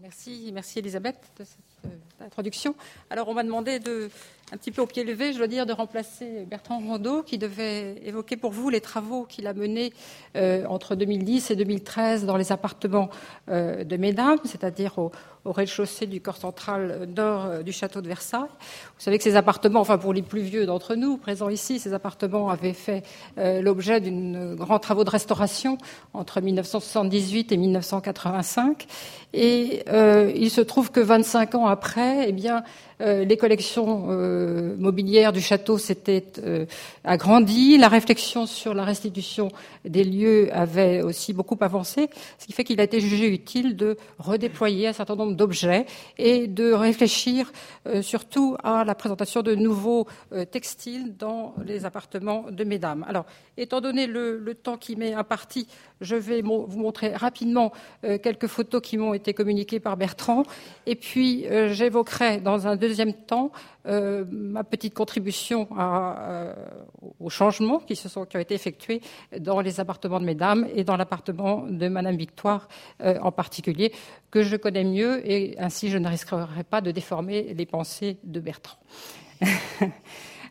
merci, merci Elisabeth de cette euh, introduction. Alors, on m'a demandé de, un petit peu au pied levé, je dois dire, de remplacer Bertrand Rondeau, qui devait évoquer pour vous les travaux qu'il a menés euh, entre 2010 et 2013 dans les appartements euh, de Mesdames, c'est-à-dire au, au rez-de-chaussée du corps central nord euh, du château de Versailles. Vous savez que ces appartements, enfin pour les plus vieux d'entre nous présents ici, ces appartements avaient fait euh, l'objet d'une grands travaux de restauration entre 1978 et 1985. Et euh, il se trouve que 25 ans après, eh bien, euh, les collections euh, mobilières du château s'étaient euh, agrandies, la réflexion sur la restitution des lieux avait aussi beaucoup avancé, ce qui fait qu'il a été jugé utile de redéployer un certain nombre d'objets et de réfléchir surtout à la présentation de nouveaux textiles dans les appartements de mesdames. Alors, étant donné le, le temps qui m'est imparti, je vais vous montrer rapidement quelques photos qui m'ont été communiquées par Bertrand, et puis j'évoquerai dans un deuxième temps, euh, ma petite contribution euh, aux changements qui, se sont, qui ont été effectués dans les appartements de mesdames et dans l'appartement de Madame Victoire euh, en particulier, que je connais mieux et ainsi je ne risquerai pas de déformer les pensées de Bertrand.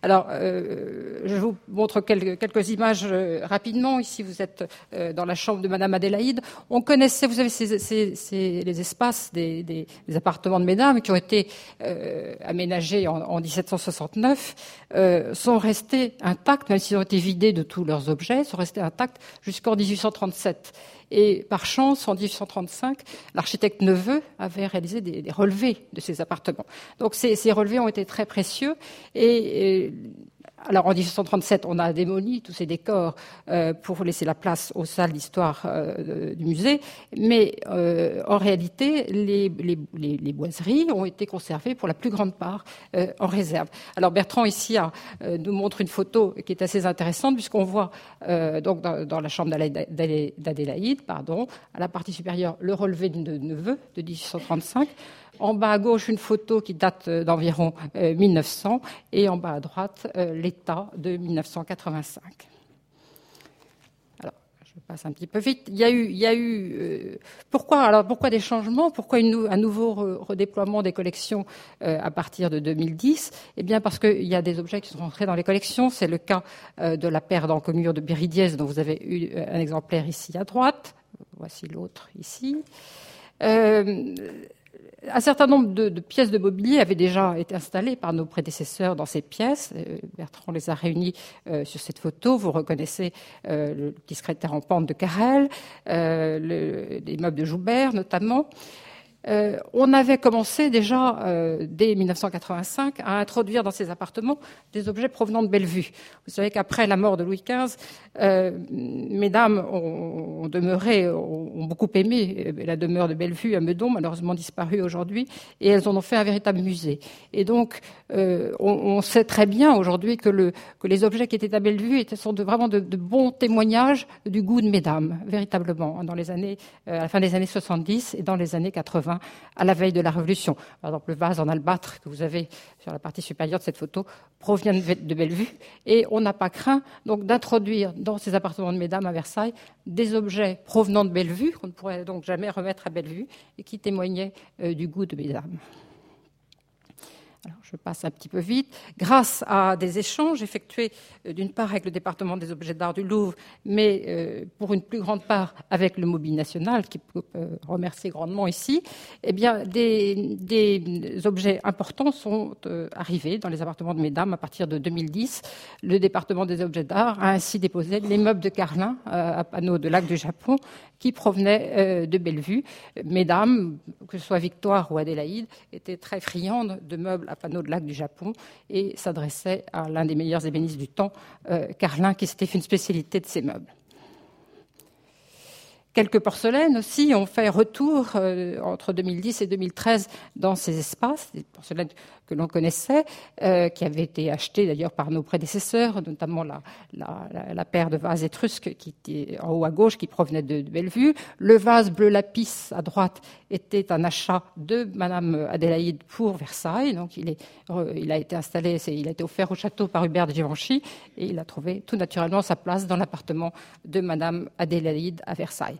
Alors, euh, je vous montre quelques, quelques images euh, rapidement. Ici, vous êtes euh, dans la chambre de Madame Adélaïde. On connaissait, vous avez ces, ces, les espaces des, des, des, appartements de mesdames qui ont été euh, aménagés en, en 1769, euh, sont restés intacts, même s'ils ont été vidés de tous leurs objets, sont restés intacts jusqu'en 1837. Et par chance, en 1835, l'architecte Neveu avait réalisé des, relevés de ces appartements. Donc ces, relevés ont été très précieux et alors en 1837, on a démoli tous ces décors euh, pour laisser la place aux salles d'histoire euh, du musée, mais euh, en réalité, les, boiseries ont été conservées pour la plus grande part en réserve. Alors Bertrand ici nous montre une photo qui est assez intéressante puisqu'on voit donc dans, dans, la chambre d'Adélaïde, pardon, à la partie supérieure le relevé de neveu de 1835. En bas à gauche, une photo qui date d'environ 1900 et en bas à droite, l'État de 1985 je passe un petit peu vite. Il y a eu, euh, pourquoi alors pourquoi des changements? Pourquoi un nouveau redéploiement des collections euh, à partir de 2010 Eh bien parce qu'il y a des objets qui sont rentrés dans les collections. C'est le cas euh, de la paire d'encomure de Béridiès dont vous avez eu un exemplaire ici à droite. Voici l'autre ici. Euh, un certain nombre de, pièces de mobilier avaient déjà été installées par nos prédécesseurs dans ces pièces. Euh, Bertrand les a réunies euh, sur cette photo. Vous reconnaissez euh, le petit secrétaire en pente de Carrel, euh, le, les meubles de Joubert notamment. Euh, on avait commencé déjà euh, dès 1985 à introduire dans ces appartements des objets provenant de Bellevue. Vous savez qu'après la mort de Louis XV, euh, mesdames ont, demeuré, ont, beaucoup aimé la demeure de Bellevue à Meudon, malheureusement disparue aujourd'hui, et elles en ont fait un véritable musée. Et donc, on, sait très bien aujourd'hui que, le, que les objets qui étaient à Bellevue sont vraiment de, de, bons témoignages du goût de mesdames, véritablement, dans les années, à la fin des années 70 et dans les années 80 à la veille de la Révolution. Par exemple, le vase en albâtre que vous avez sur la partie supérieure de cette photo provient de Bellevue et on n'a pas craint donc d'introduire dans ces appartements de mesdames à Versailles des objets provenant de Bellevue qu'on ne pourrait donc jamais remettre à Bellevue et qui témoignaient euh, du goût de mesdames. Je passe un petit peu vite. Grâce à des échanges effectués euh, d'une part avec le département des objets d'art du Louvre, mais euh, pour une plus grande part avec le Mobile National, qui peut euh, remercier grandement ici, eh bien, des, objets importants sont arrivés dans les appartements de mesdames à partir de 2010. Le département des objets d'art a ainsi déposé les meubles de Carlin à panneaux de lac du Japon qui provenaient euh, de Bellevue. Mesdames, que ce soit Victoire ou Adélaïde, étaient très friandes de meubles à panneaux de lac du Japon et s'adressait à l'un des meilleurs ébénistes du temps, euh, Carlin, qui s'était fait une spécialité de ces meubles. Quelques porcelaines aussi ont fait retour euh, entre 2010 et 2013 dans ces espaces, des porcelaines que l'on connaissait, euh, qui avaient été achetées d'ailleurs par nos prédécesseurs, notamment la, la, la, paire de vases étrusques qui était en haut à gauche qui provenait de, de, Bellevue. Le vase bleu lapis à droite était un achat de Madame Adélaïde pour Versailles, donc il, est, il a été installé, il a été offert au château par Hubert de Givenchy et il a trouvé tout naturellement sa place dans l'appartement de Madame Adélaïde à Versailles.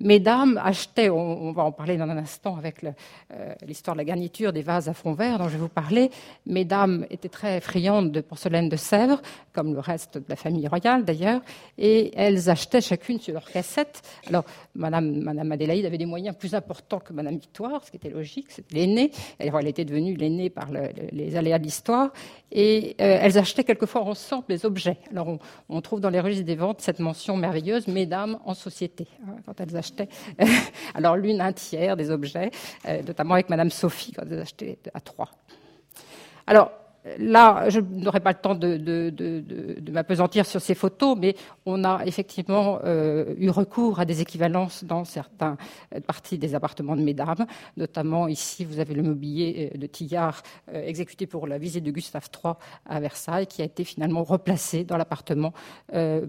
mesdames achetaient, on, va en parler dans un instant avec euh, l'histoire de la garniture des vases à fond vert dont je vais vous parler, mesdames étaient très friandes de porcelaine de Sèvres, comme le reste de la famille royale d'ailleurs, et elles achetaient chacune sur leur cassette. Alors, Madame, Adélaïde avait des moyens plus importants que Madame Victoire, ce qui était logique, c'était l'aînée. Elle était devenue l'aînée par les aléas de l'histoire, et euh, elles achetaient quelquefois ensemble des objets. Alors, on, on trouve dans les registres des ventes cette mention merveilleuse, mesdames en société, hein, quand elles achetaient. Alors l'une un tiers des objets, euh, notamment avec Madame Sophie quand elles achetaient à trois. Alors là, je n'aurai pas le temps de, m'apesantir sur ces photos, mais on a effectivement euh, eu recours à des équivalences dans certaines parties des appartements de mesdames. Notamment ici, vous avez le mobilier euh, de Tillard exécuté pour la visite de Gustave III à Versailles, qui a été finalement replacé dans l'appartement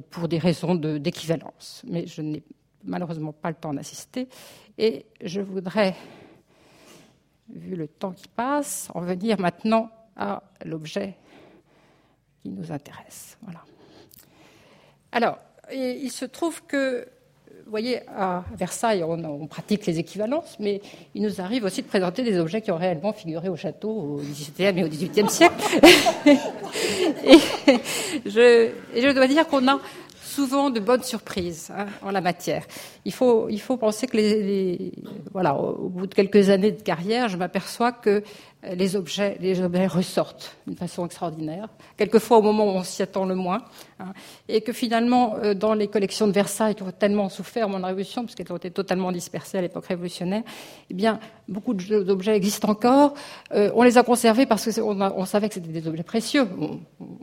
pour des raisons d'équivalence. Mais je n'ai malheureusement pas le temps d'assister. Et je voudrais, vu le temps qui passe, en venir maintenant à l'objet qui nous intéresse. Voilà. Alors, il se trouve que, vous voyez, à Versailles, on, pratique les équivalences, mais il nous arrive aussi de présenter des objets qui ont réellement figuré au château au XVIIe et au XVIIIe siècle. et, je, et je dois dire qu'on a souvent de bonnes surprises hein, en la matière. Il faut, il faut penser que voilà, au bout de quelques années de carrière, je m'aperçois que les objets, les objets ressortent d'une façon extraordinaire, quelquefois au moment où on s'y attend le moins, hein, et que finalement, euh, dans les collections de Versailles qui ont tellement souffert mon révolution, parce qu'elles ont été totalement dispersées à l'époque révolutionnaire, eh bien, beaucoup d'objets existent encore. Euh, on les a conservés parce qu'on on savait que c'était des objets précieux.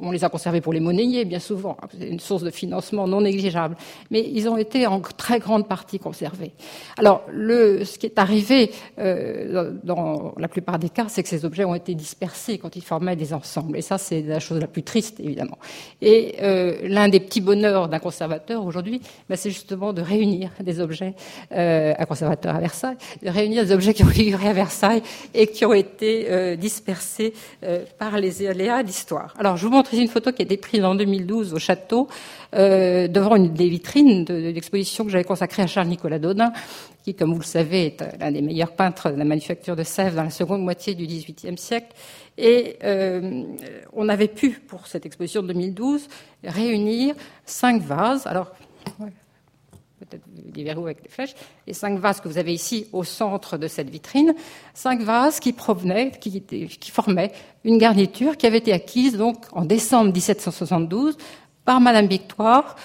On, les a conservés pour les monnayer, bien souvent. Hein, c'est une source de financement non négligeable. Mais ils ont été en très grande partie conservés. Alors, ce qui est arrivé euh, dans la plupart des cas, c'est ces objets ont été dispersés quand ils formaient des ensembles. Et ça, c'est la chose la plus triste, évidemment. Et euh, l'un des petits bonheurs d'un conservateur aujourd'hui, ben, c'est justement de réunir des objets, euh, un conservateur à Versailles, de réunir des objets qui ont figuré à Versailles et qui ont été euh, dispersés par les aléas d'histoire. Alors, je vous montre ici une photo qui a été prise en 2012 au château, euh, devant une des vitrines de, l'exposition que j'avais consacrée à Charles-Nicolas Dodin, qui, comme vous le savez, est l'un des meilleurs peintres de la manufacture de Sèvres dans la seconde moitié du XVIIIe siècle. Et euh, on avait pu, pour cette exposition de 2012, réunir cinq vases. Alors, peut-être des verrous avec des flèches, les cinq vases que vous avez ici au centre de cette vitrine, cinq vases qui provenaient, qui formaient une garniture qui avait été acquise donc en décembre 1772 par Madame Victoire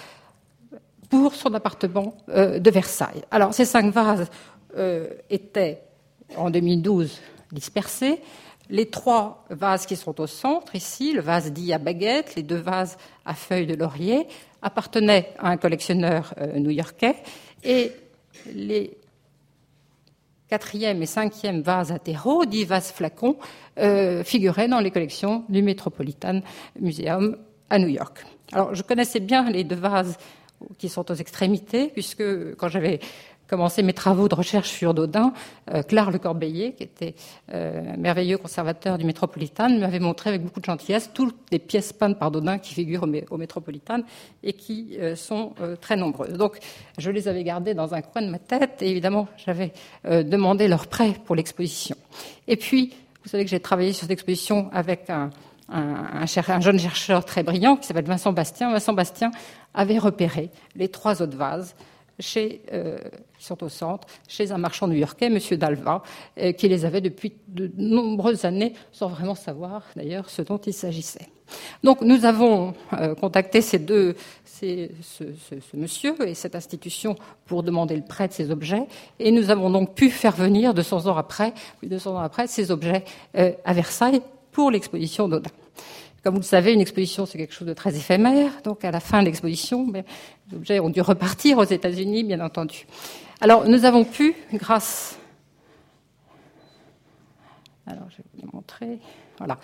pour son appartement euh, de Versailles. Alors, ces cinq vases euh, étaient en 2012 dispersés. Les trois vases qui sont au centre, ici, le vase dit à baguette, les deux vases à feuilles de laurier, appartenaient à un collectionneur euh, new-yorkais. Et les quatrième et cinquième vases à terreau, dix vases flacons, figuraient dans les collections du Metropolitan Museum à New York. Alors, je connaissais bien les deux vases qui sont aux extrémités, puisque quand j'avais commencé mes travaux de recherche sur Dodin, euh, Claire Le Corbeillier, qui était euh, merveilleux conservateur du Métropolitain, m'avait montré avec beaucoup de gentillesse toutes les pièces peintes par Dodin qui figurent au, Métropolitain et qui euh, sont très nombreuses. Donc, je les avais gardées dans un coin de ma tête et évidemment, j'avais demandé leur prêt pour l'exposition. Et puis, vous savez que j'ai travaillé sur cette exposition avec un, un, un, jeune chercheur très brillant qui s'appelle Vincent Bastien. Vincent Bastien avait repéré les trois autres vases chez, euh, qui sont au centre, chez un marchand new-yorkais, M. Dalva, euh, qui les avait depuis de nombreuses années, sans vraiment savoir d'ailleurs ce dont il s'agissait. Donc nous avons euh, contacté ces deux, ce, ce, monsieur et cette institution pour demander le prêt de ces objets, et nous avons donc pu faire venir 200 ans après, plus de 200 ans après, ces objets à Versailles pour l'exposition d'Odin. Comme vous le savez, une exposition, c'est quelque chose de très éphémère. Donc, à la fin de l'exposition, les objets ont dû repartir aux États-Unis, bien entendu. Alors, nous avons pu, grâce. Alors, je vais vous montrer. Voilà.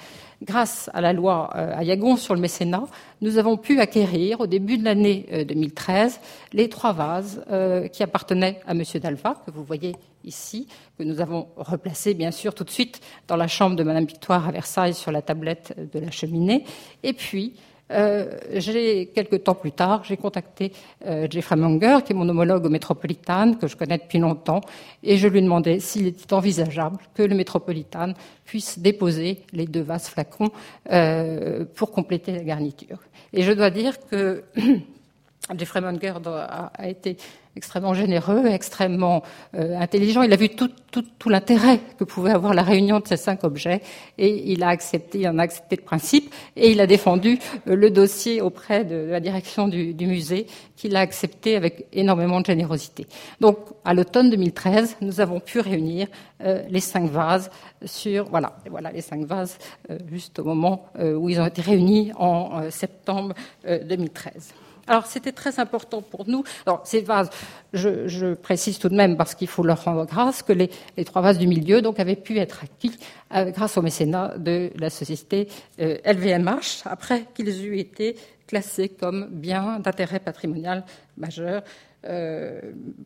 Grâce à la loi euh, Ayagon sur le mécénat, nous avons pu acquérir au début de l'année 2013 euh, les trois vases euh, qui appartenaient à M. Dalva, que vous voyez ici, que nous avons replacés bien sûr tout de suite dans la chambre de Madame Victoire à Versailles sur la tablette de la cheminée. Et puis, j'ai quelques temps plus tard, j'ai contacté Jeffrey Munger, qui est mon homologue au Métropolitan, que je connais depuis longtemps, et je lui demandais s'il était envisageable que le Métropolitan puisse déposer les deux vases flacons pour compléter la garniture. Et je dois dire que Jeffrey Munger a, été extrêmement généreux, extrêmement euh, intelligent. Il a vu tout, l'intérêt que pouvait avoir la réunion de ces cinq objets et il a accepté, il en a accepté le principe et il a défendu euh, le dossier auprès de, la direction du, musée qu'il a accepté avec énormément de générosité. Donc, à l'automne 2013, nous avons pu réunir euh, les cinq vases sur, voilà, voilà les cinq vases juste au moment où ils ont été réunis en septembre 2013. Alors c'était très important pour nous. Alors ces vases, je, précise tout de même parce qu'il faut leur rendre grâce que les, trois vases du milieu donc avaient pu être acquis euh, grâce au mécénat de la société LVMH euh, après qu'ils eussent été classés comme biens d'intérêt patrimonial majeur, euh,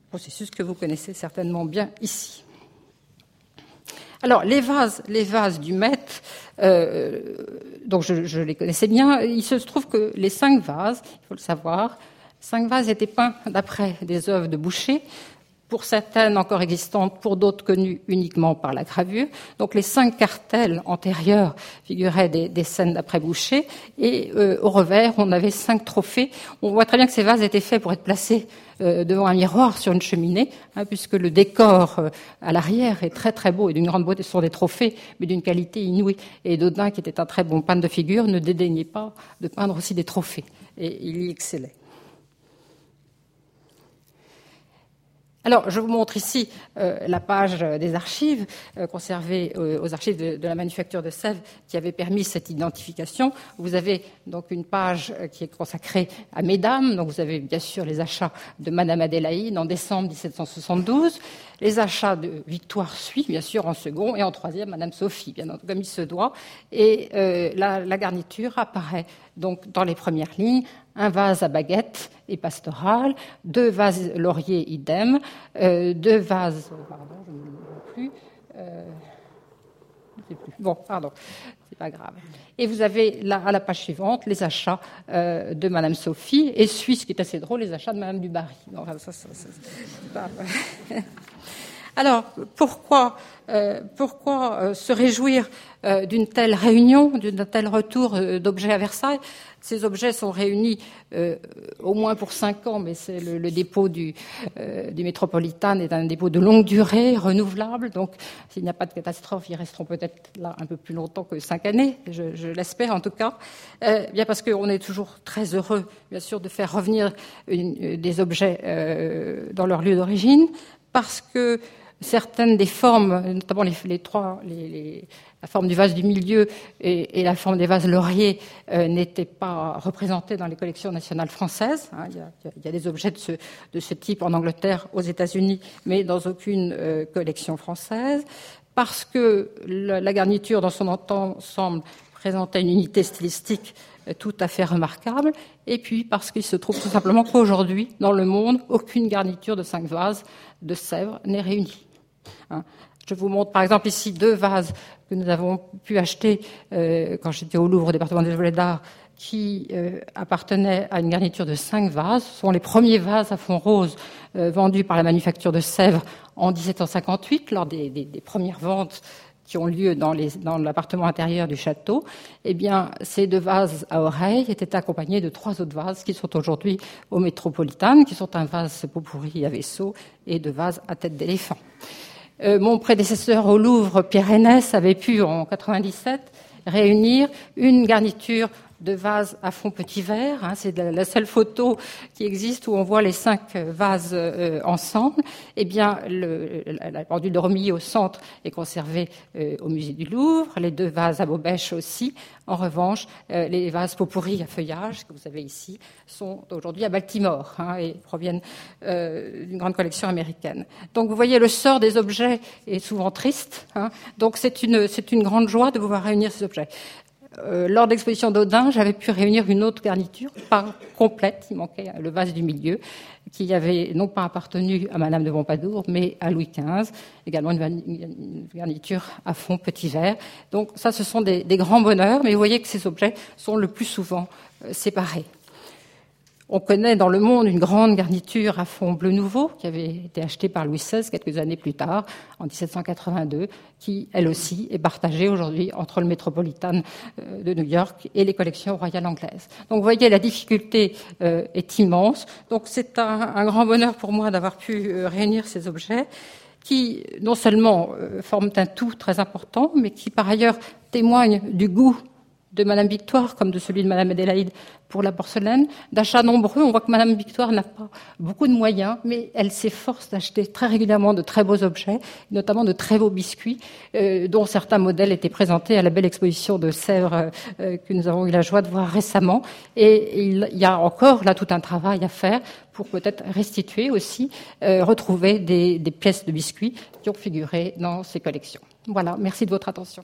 processus que vous connaissez certainement bien ici. Alors, les vases, les vases du Met, euh, donc je, les connaissais bien, il se trouve que les cinq vases, il faut le savoir, cinq vases étaient peints d'après des œuvres de Boucher, pour certaines encore existantes, pour d'autres connues uniquement par la gravure. Donc les cinq cartels antérieurs figuraient des, scènes d'après Boucher, et euh, au revers, on avait cinq trophées. On voit très bien que ces vases étaient faits pour être placés euh, devant un miroir sur une cheminée, hein, puisque le décor euh, à l'arrière est très très beau et d'une grande beauté. Ce sont des trophées, mais d'une qualité inouïe. Et Dodin, qui était un très bon peintre de figure, ne dédaignait pas de peindre aussi des trophées. Et il y excellait. Alors, je vous montre ici euh, la page des archives euh, conservées euh, aux archives de, la manufacture de Sèvres qui avait permis cette identification. Vous avez donc une page qui est consacrée à Mesdames. Donc, vous avez bien sûr les achats de Madame Adélaïde en décembre 1772, les achats de Victoire Suisse, bien sûr, en second, et en troisième, Madame Sophie, bien comme il se doit. Et la garniture apparaît donc dans les premières lignes un vase à baguette et pastoral, deux vases lauriers idem, euh, deux vases. Pardon, je ne le plus. Euh, sais plus. Bon, pardon, c'est pas grave. Et vous avez là, à la page suivante les achats euh, de Madame Sophie et Suisse, qui est assez drôle, les achats de Madame Dubarry. ça, ça, Alors, pourquoi, euh, pourquoi euh, se réjouir euh, d'une telle réunion, d'un tel retour d'objets à Versailles? Ces objets sont réunis au moins pour cinq ans, mais c'est le, dépôt du, du Métropolitain est un dépôt de longue durée, renouvelable. Donc, s'il n'y a pas de catastrophe, ils resteront peut-être là un peu plus longtemps que cinq années, je, l'espère en tout cas. bien parce qu'on est toujours très heureux, bien sûr, de faire revenir des objets dans leur lieu d'origine, parce que certaines des formes, notamment les, trois, la forme du vase du milieu et, la forme des vases lauriers, euh, n'étaient pas représentées dans les collections nationales françaises. Hein. il, y a, des objets de ce, type en Angleterre, aux États-Unis, mais dans aucune euh, collection française. Parce que la, garniture, dans son ensemble, présentait une unité stylistique euh, tout à fait remarquable, et puis parce qu'il se trouve tout simplement qu'aujourd'hui, dans le monde, aucune garniture de cinq vases de Sèvres n'est réunie. Hein. Je vous montre par exemple ici deux vases que nous avons pu acheter euh, quand j'étais au Louvre, au département des objets d'art, qui euh, appartenaient à une garniture de cinq vases. Ce sont les premiers vases à fond rose euh, vendus par la manufacture de Sèvres en 1758, lors des, premières ventes qui ont lieu dans, l'appartement intérieur du château, eh bien, ces deux vases à oreilles étaient accompagnés de trois autres vases qui sont aujourd'hui au Métropolitain, qui sont un vase pot pourri à vaisseau et deux vases à tête d'éléphant. Euh, mon prédécesseur au Louvre, Pierre avait pu en 97 réunir une garniture de vases à fond petit verre. Hein, c'est la seule photo qui existe où on voit les cinq vases euh, ensemble. Eh bien, le, la pendule de Romilly au centre est conservée euh, au musée du Louvre. Les deux vases à Bobèche aussi. En revanche, euh, les vases pourris à feuillage que vous avez ici sont aujourd'hui à Baltimore hein, et proviennent d'une grande collection américaine. Donc, vous voyez, le sort des objets est souvent triste. Hein, donc, c'est une, c'est une grande joie de pouvoir réunir ces objets. Euh, lors de l'exposition d'Audin, j'avais pu réunir une autre garniture, pas complète, il manquait le vase du milieu, qui avait non pas appartenu à Madame de Pompadour, mais à Louis XV, également une garniture à fond petit verre. Donc ça, ce sont des, grands bonheurs, mais vous voyez que ces objets sont le plus souvent euh, séparés. On connaît dans le monde une grande garniture à fond bleu nouveau qui avait été achetée par Louis XVI quelques années plus tard, en 1782, qui elle aussi est partagée aujourd'hui entre le Metropolitan euh, de New York et les collections royales anglaises. Donc vous voyez, la difficulté euh, est immense. Donc c'est un, grand bonheur pour moi d'avoir pu euh, réunir ces objets qui non seulement forment un tout très important, mais qui par ailleurs témoignent du goût de Madame Victoire comme de celui de Madame Adélaïde pour la porcelaine, d'achats nombreux. On voit que Madame Victoire n'a pas beaucoup de moyens, mais elle s'efforce d'acheter très régulièrement de très beaux objets, notamment de très beaux biscuits, euh, dont certains modèles étaient présentés à la belle exposition de Sèvres euh, que nous avons eu la joie de voir récemment. Et il y a encore là tout un travail à faire pour peut-être restituer aussi, euh, retrouver des, des pièces de biscuits qui ont figuré dans ces collections. Voilà, merci de votre attention.